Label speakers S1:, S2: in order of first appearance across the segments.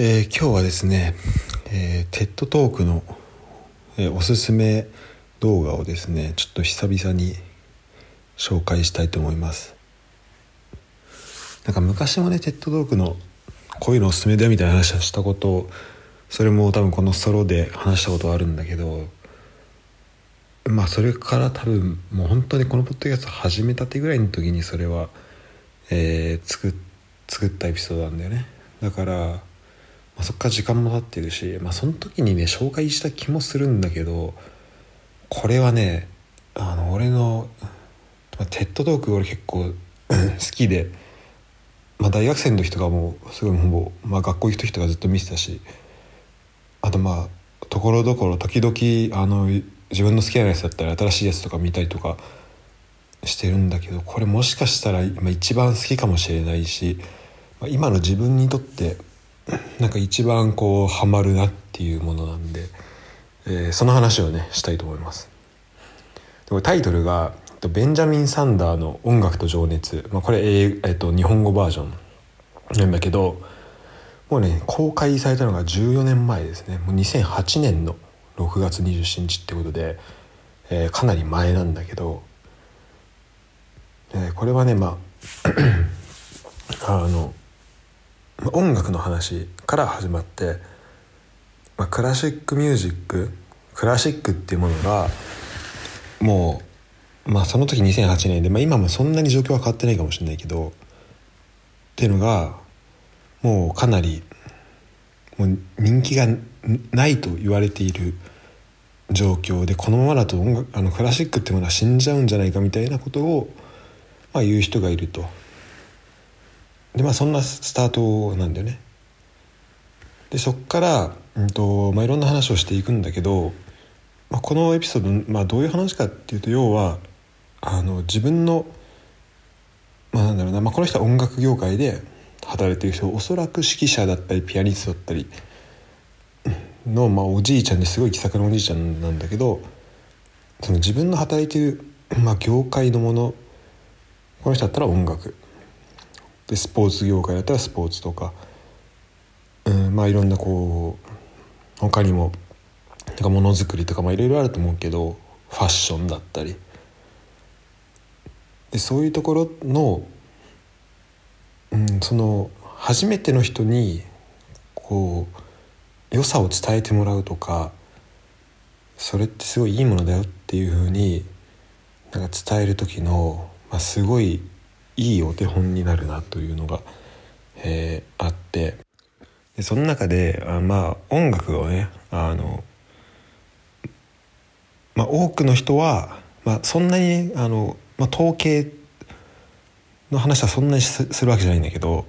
S1: えー、今日はですね、えー、 TED Talk の、えー、おすすめ動画をですねちょっと久々に紹介したいと思います。なんか昔もね TED Talk のこういうのおすすめだよみたいな話はしたことそれも多分このソロで話したことあるんだけどまあそれから多分もう本当にこのポッドキャスト始めたてぐらいの時にそれは、えー、作作ったエピソードなんだよね。だからまあ、そっから時間も経ってるし、まあ、その時にね紹介した気もするんだけどこれはねあの俺の、まあ、テッドトーク俺結構 好きで、まあ、大学生の時とかもすごいもう、まあ、学校行く時とかずっと見てたしあとまあところどころ時々あの自分の好きなやつだったら新しいやつとか見たりとかしてるんだけどこれもしかしたら今一番好きかもしれないし、まあ、今の自分にとってなんか一番こうハマるなっていうものなんで、えー、その話をねしたいと思います。でもタイトルが「ベンジャミン・サンダーの音楽と情熱」まあ、これ、えーえー、と日本語バージョンなんだけどもうね公開されたのが14年前ですね。もう2008年の6月27日ってことで、えー、かなり前なんだけど、えー、これはねまあ あの音楽の話から始まって、まあ、クラシックミュージッククラシックっていうものがもう、まあ、その時2008年で、まあ、今もそんなに状況は変わってないかもしれないけどっていうのがもうかなりもう人気がないと言われている状況でこのままだと音楽あのクラシックってものは死んじゃうんじゃないかみたいなことを、まあ、言う人がいると。でまあそんなスタートなんだよね。でそっから、うんとまあ、いろんな話をしていくんだけど、まあ、このエピソード、まあ、どういう話かっていうと要はあの自分の、まあ、なんだろうな、まあ、この人は音楽業界で働いてる人おそらく指揮者だったりピアニストだったりの、まあ、おじいちゃんですごい気さくなおじいちゃんなんだけどその自分の働いてる、まあ、業界のものこの人だったら音楽。でスポーツ業界だったらスポーツとか、うん、まあいろんなこう他にもなんかものづくりとかいろいろあると思うけどファッションだったり。でそういうところの、うん、その初めての人にこう良さを伝えてもらうとかそれってすごいいいものだよっていうふうになんか伝える時の、まあ、すごいいいお手本になるなというのが、えー、あって。でその中であまあ音楽をねあの、まあ、多くの人は、まあ、そんなにあの、まあ、統計の話はそんなにするわけじゃないんだけど、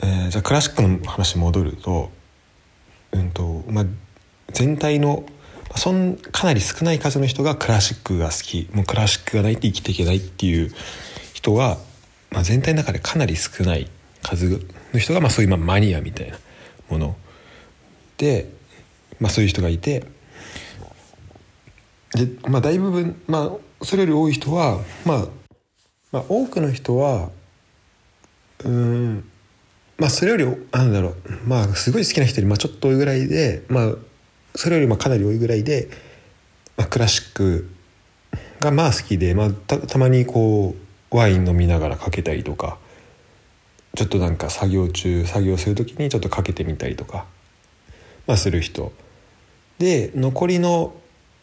S1: えー、じゃあクラシックの話に戻ると,、うんとまあ、全体のそんかなり少ない数の人がクラシックが好き。もうクラシックがないと生きていけないっていう人は、まあ、全体の中でかなり少ない数の人が、まあ、そういうまあマニアみたいなもの。で、まあ、そういう人がいてで、まあ、大部分、まあ、それより多い人は、まあ、まあ多くの人はうんまあそれよりなんだろうまあすごい好きな人よりまあちょっと多いぐらいでまあそれよりまあかなり多いぐらいで、まあ、クラシックがまあ好きで、まあ、たたまにこうワイン飲みながらかけたりとかちょっとなんか作業中作業する時にちょっとかけてみたりとか、まあ、する人。で残りの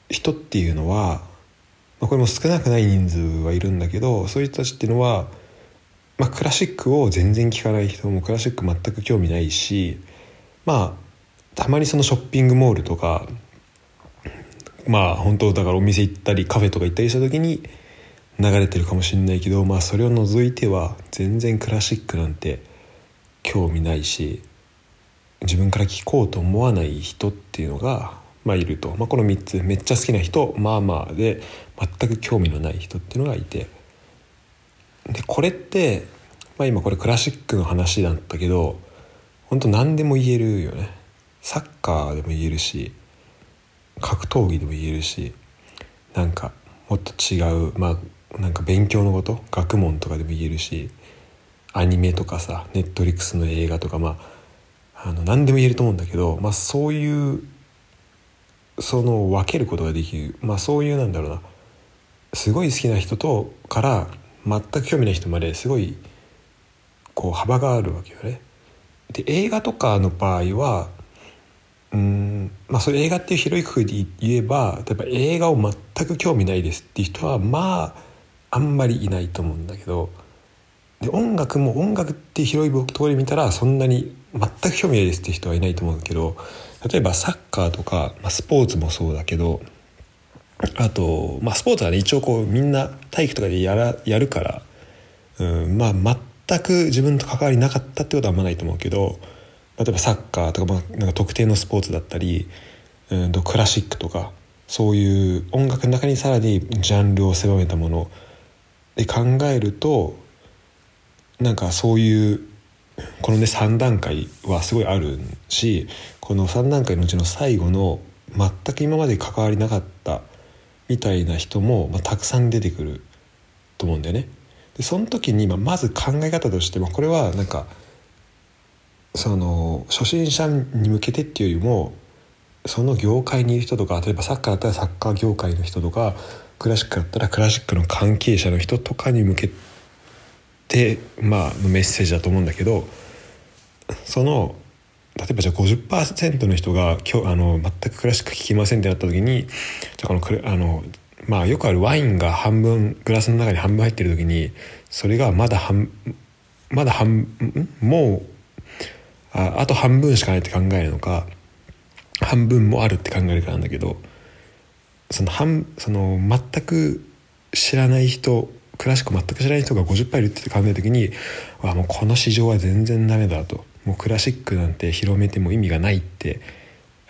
S1: 人っていうのは、ま、これも少なくない人数はいるんだけどそういう人たちっていうのは、まあ、クラシックを全然聴かない人もクラシック全く興味ないしまあたまにそのショッピングモールとかまあ本当だからお店行ったりカフェとか行ったりした時に流れてるかもしれないけどまあそれを除いては全然クラシックなんて興味ないし自分から聴こうと思わない人っていうのが、まあ、いると、まあ、この3つめっちゃ好きな人まあまあで全く興味のない人っていうのがいて。でこれって、まあ、今これクラシックの話だったけど本当何でも言えるよね。サッカーでも言えるし格闘技でも言えるしなんかもっと違うまあなんか勉強のこと学問とかでも言えるしアニメとかさネットリックスの映画とかまああの何でも言えると思うんだけど、まあ、そういうその分けることができる、まあ、そういうなんだろうなすごい好きな人とから全く興味ない人まですごいこう幅があるわけよね。で映画とかの場合はうんまあそれ映画っていう広いくくりで言えば例えば映画を全く興味ないですっていう人はまああんまりいないと思うんだけどで音楽も音楽って広いところで見たらそんなに全く興味ないですって人はいないと思うんだけど例えばサッカーとか、まあ、スポーツもそうだけどあと、まあ、スポーツはね一応こうみんな体育とかでやらやるから、うん、まあ全く自分と関わりなかったってことはあんまないと思うけど例えばサッカーとか,、まあ、なんか特定のスポーツだったり、うん、クラシックとかそういう音楽の中にさらにジャンルを狭めたもので考えるとなんかそういうこのね3段階はすごいあるしこの3段階のうちの最後の全く今まで関わりなかったみたいな人も、まあ、たくさん出てくると思うんだよね。でその時に、まあ、まず考え方としてもこれはなんかその初心者に向けてっていうよりもその業界にいる人とか例えばサッカーだったらサッカー業界の人とかクラシックだったらクラシックの関係者の人とかに向けてまあのメッセージだと思うんだけどその例えばじゃあ50%の人が今日あの全くクラシック聴きませんってなった時にじゃあこのあのまあよくあるワインが半分グラスの中に半分入ってる時にそれがまだ半まだ半もうああと半分しかないって考えるのか半分もあるって考えるかなんだけどその半その全く知らない人クラシック全く知らない人が50%いるって考える時にあもうこの市場は全然ダメだと。もうクラシックなんて広めても意味がないって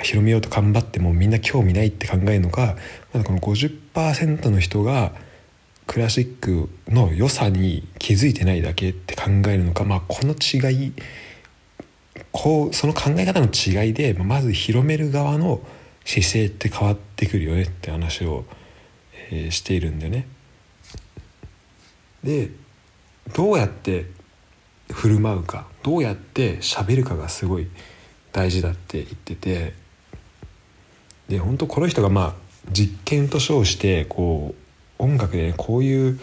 S1: 広めようと頑張ってもみんな興味ないって考えるのかまだこの50%の人がクラシックの良さに気づいてないだけって考えるのか、まあ、この違いこうその考え方の違いでまず広める側の姿勢って変わってくるよねって話を、えー、しているんだよね。でどうやって振る舞うかどうやって喋るかがすごい大事だって言っててで本当この人がまあ実験と称してこう音楽で、ね、こういう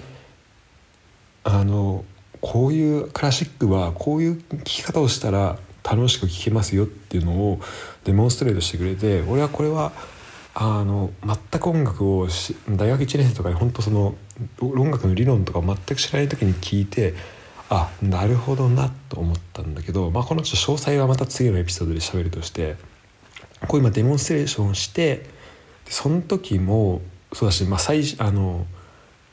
S1: あのこういうクラシックはこういう聴き方をしたら楽しく聴けますよっていうのをデモンストレートしてくれて俺はこれはあの全く音楽を大学1年生とかに本当その音楽の理論とか全く知らない時に聞いてあなるほどなと思ったんだけど、まあ、このちょっと詳細はまた次のエピソードで喋るとしてこう今デモンストレーションしてその時もそうだし、まあ、最あのも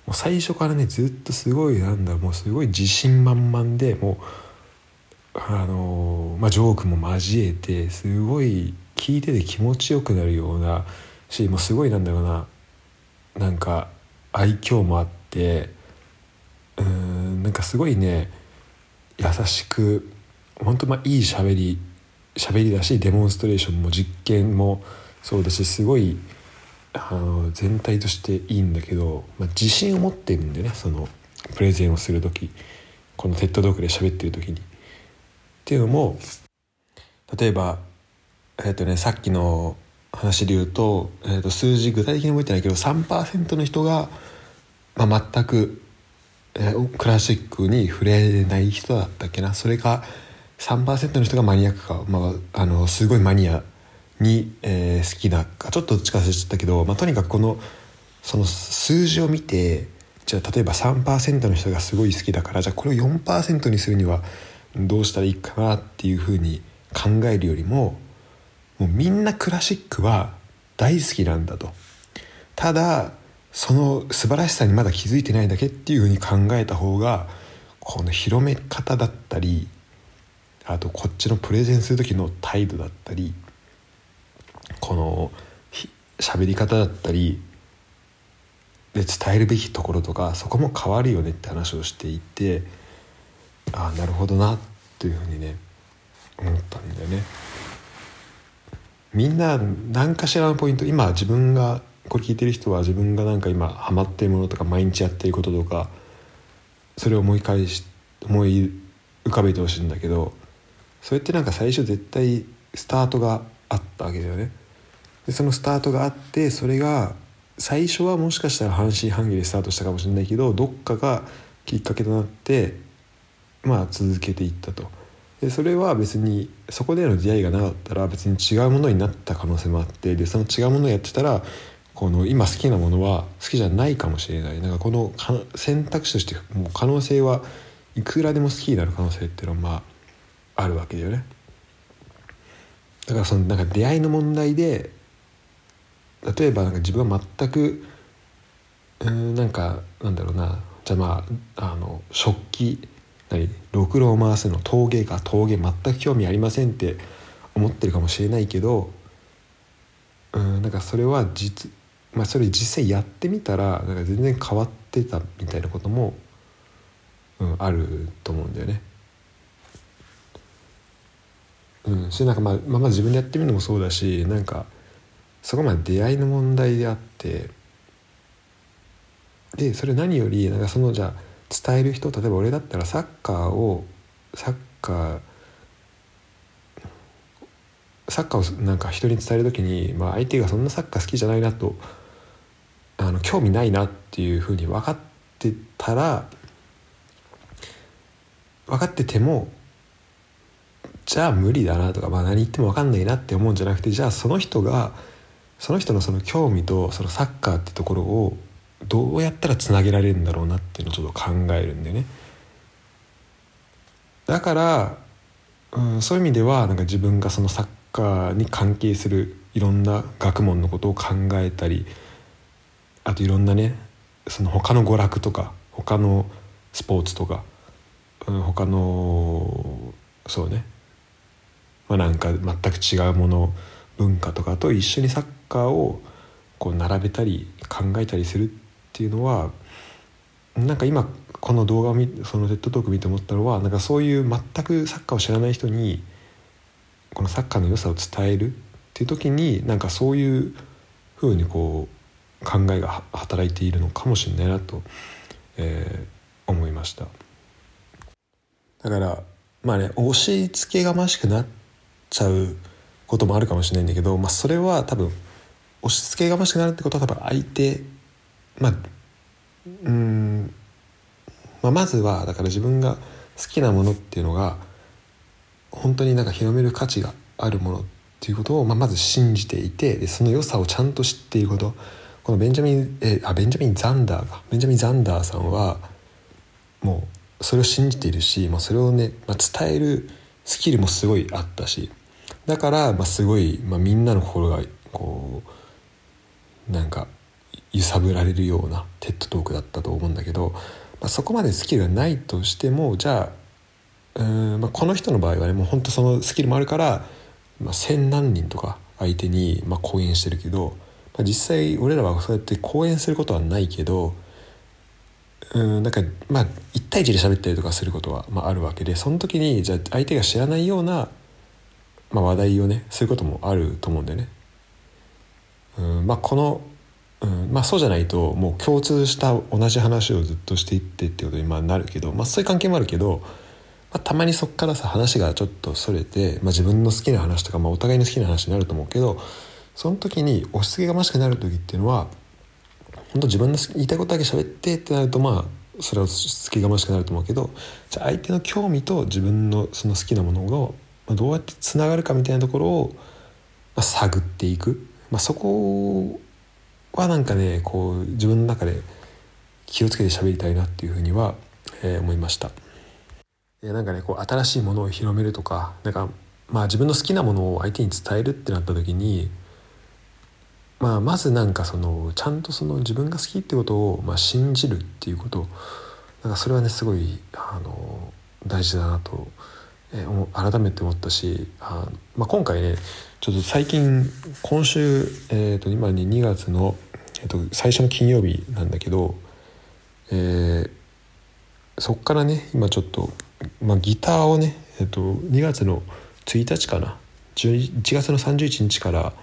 S1: う最初からねずっとすごいなんだもうすごい自信満々でもうあの、まあ、ジョークも交えてすごい聞いてて気持ちよくなるようなしもうすごいなんだろうななんか愛嬌もあってうんなんかすごいね優しく本当まあいい喋り喋りだしデモンストレーションも実験もそうだしすごいあの全体としていいんだけど、まあ、自信を持ってるんでねそのプレゼンをする時このテッドドックで喋ってる時に。っていうのも例えばえっ、とねさっきの話で言うと,、えー、と数字具体的に覚えてないけど3%の人が、まあ、全く、えー、クラシックに触れない人だったっけな？それが3%の人がマニアックか、まあ、あのすごいマニアに、えー、好きなかちょっとどっちか忘れちゃったけど、まあ、とにかくこのその数字を見てじゃあ例えば3%の人がすごい好きだからじゃあこれを4%にするにはどうしたらいいかなっていうふうに考えるよりももうみんなクラシックは大好きなんだと。ただその素晴らしさにまだ気づいてないだけっていうふうに考えた方がこの広め方だったりあとこっちのプレゼンする時の態度だったりこの喋り方だったりで伝えるべきところとかそこも変わるよねって話をしていてああなるほどなっていうふうにね思ったんだよね。みんな何かしらのポイント今自分がこれ聞いてる人は自分がなんか今ハマってるものとか毎日やってることとかそれを思い返し思い浮かべてほしいんだけどそれってなんか最初絶対スタートがあったわけだよねでそのスタートがあってそれが最初はもしかしたら半信半疑でスタートしたかもしれないけどどっかがきっかけとなってまあ続けていったと。でそれは別にそこでの出会いがなかったら別に違うものになった可能性もあってでその違うものをやってたらこの今好きなものは好きじゃないかもしれない。なんかこの選択肢としてもう可能性はいくらでも好きになる可能性っていうのはまああるわけだよね。だからそのなんか出会いの問題で例えばなんか自分は全くうんなんかなんだろうな。じゃあまああの食器何ろくろを回すの陶芸か陶芸全く興味ありませんって思ってるかもしれないけどうんなんかそれは実まあそれ実際やってみたらなんか全然変わってたみたいなことも、うん、あると思うんだよね。うん、しなんかまあ、まあ、自分でやってみるのもそうだしなんかそこまで出会いの問題であってでそれ何よりなんかそのじゃあ伝える人例えば俺だったらサッカーをサッカーサッカーをなんか人に伝える時に、まあ、相手がそんなサッカー好きじゃないなとあの興味ないなっていうふうに分かってたら分かっててもじゃあ無理だなとか、まあ、何言っても分かんないなって思うんじゃなくてじゃあその人がその人のその興味とそのサッカーってところをどうやったらつなげられるんだろうなっていうのをちょっと考えるんでね。だから、うん、そういう意味ではなんか自分がそのサッカーに関係するいろんな学問のことを考えたりあといろんなねその他の娯楽とか他のスポーツとか、うん、他のそうね。まあなんか全く違うもの文化とかと一緒にサッカーをこう並べたり考えたりするってていうのはなんか今この動画を見そのテッドトーク見て思ったのはなんかそういう全くサッカーを知らない人にこのサッカーの良さを伝えるっていう時になんかそういうふうにこう考えが働いているのかもしれないなと、えー、思いました。だからまあね押し付けがましくなっちゃうこともあるかもしれないんだけど、まあ、それは多分押し付けがましくなるってことは多分相手まあうん、まあ、まずはだから自分が好きなものっていうのが本当になんか広める価値があるものっていうことを、まあ、まず信じていてでその良さをちゃんと知っていること。このベンジャミン、えあベンジャミン・ザンダーがベンジャミン・ザンダーさんはもうそれを信じているし、まあ、それをね、まあ、伝えるスキルもすごいあったし。だから、まあ、すごい、まあ、みんなの心がこうなんか揺さぶられるようなテッドトークだったと思うんだけど、まあ、そこまでスキルがないとしてもじゃあうん、まあ、この人の場合はねもう本当そのスキルもあるから、まあ、千何人とか相手に、まあ、講演してるけど、まあ、実際俺らはそうやって講演することはないけどうんなんかまあ1対1で喋ったりとかすることは、まあ、あるわけでその時にじゃあ相手が知らないようなまあ、話題をねすることもあると思うんだよね。うんまあ、この、うんまあ、そうじゃないともう共通した同じ話をずっとしていってってことになるけど、まあ、そういう関係もあるけど、まあ、たまにそこからさ話がちょっとそれて、まあ、自分の好きな話とか、まあ、お互いの好きな話になると思うけどその時に押し付けがましくなる時っていうのは本当自分の言いたいことだけ喋ってってなるとまあそれは押し付けがましくなると思うけどじゃあ相手の興味と自分のその好きなものを、どうやってつながるかみたいなところを、まあ、探っていく、まあ、そこはなんかねこう自分の中で気をつけて喋りたいなっていうふうには、えー、思いました。なんかねこう新しいものを広めるとかなんかまあ自分の好きなものを相手に伝えるってなった時にまあまずなんかそのちゃんとその自分が好きってことをまあ信じるっていうことなんかそれはねすごいあの大事だなとえー、改めて思ったしあ、まあ、今回ねちょっと最近今週、えー、と今に2月の、えー、と最初の金曜日なんだけど、えー、そっからね今ちょっと、まあ、ギターをね、えー、と2月の1日かな1月の31日から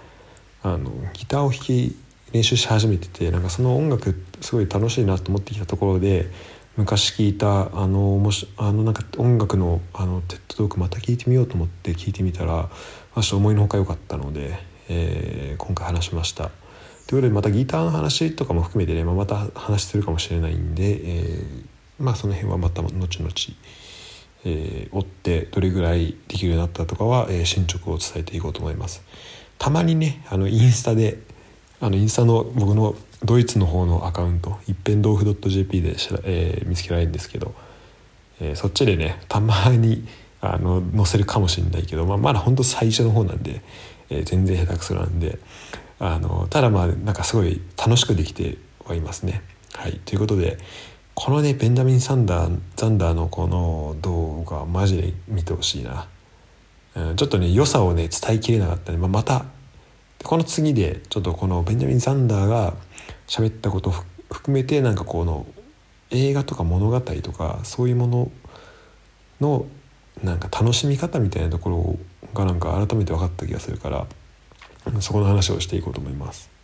S1: あのギターを弾き練習し始めててなんかその音楽すごい楽しいなと思ってきたところで昔聞いたあのもしあのなんか音楽のあのテッドトークまた聞いてみようと思って聞いてみたら、まあ、ちょっと思いのほか良かったので、えー、今回話しました。ということでまたギターの話とかも含めてね、まあ、また話するかもしれないんで、えー、まあその辺はまた後々、えー、追ってどれぐらいできるようになったとかは、えー、進捗を伝えていこうと思います。たまにねあのインスタであのインスタの僕のドイツの方のアカウント一辺豆腐 .jp でしら、えー、見つけられるんですけど、えー、そっちでねたまにあの載せるかもしれないけど、まあ、まだほんと最初の方なんで、えー、全然下手くそなんであのただまあなんかすごい楽しくできてはいますね。はい、ということでこのねベンジャミン・サンダーザンダーのこの動画マジで見てほしいな、うん、ちょっとね良さをね伝えきれなかったんで、まあ、またこの次でちょっとこのベンジャミン・サンダーが喋ったことを含めてなんかこの映画とか物語とかそういうもののなんか楽しみ方みたいなところがなんか改めて分かった気がするからそこの話をしていこうと思います。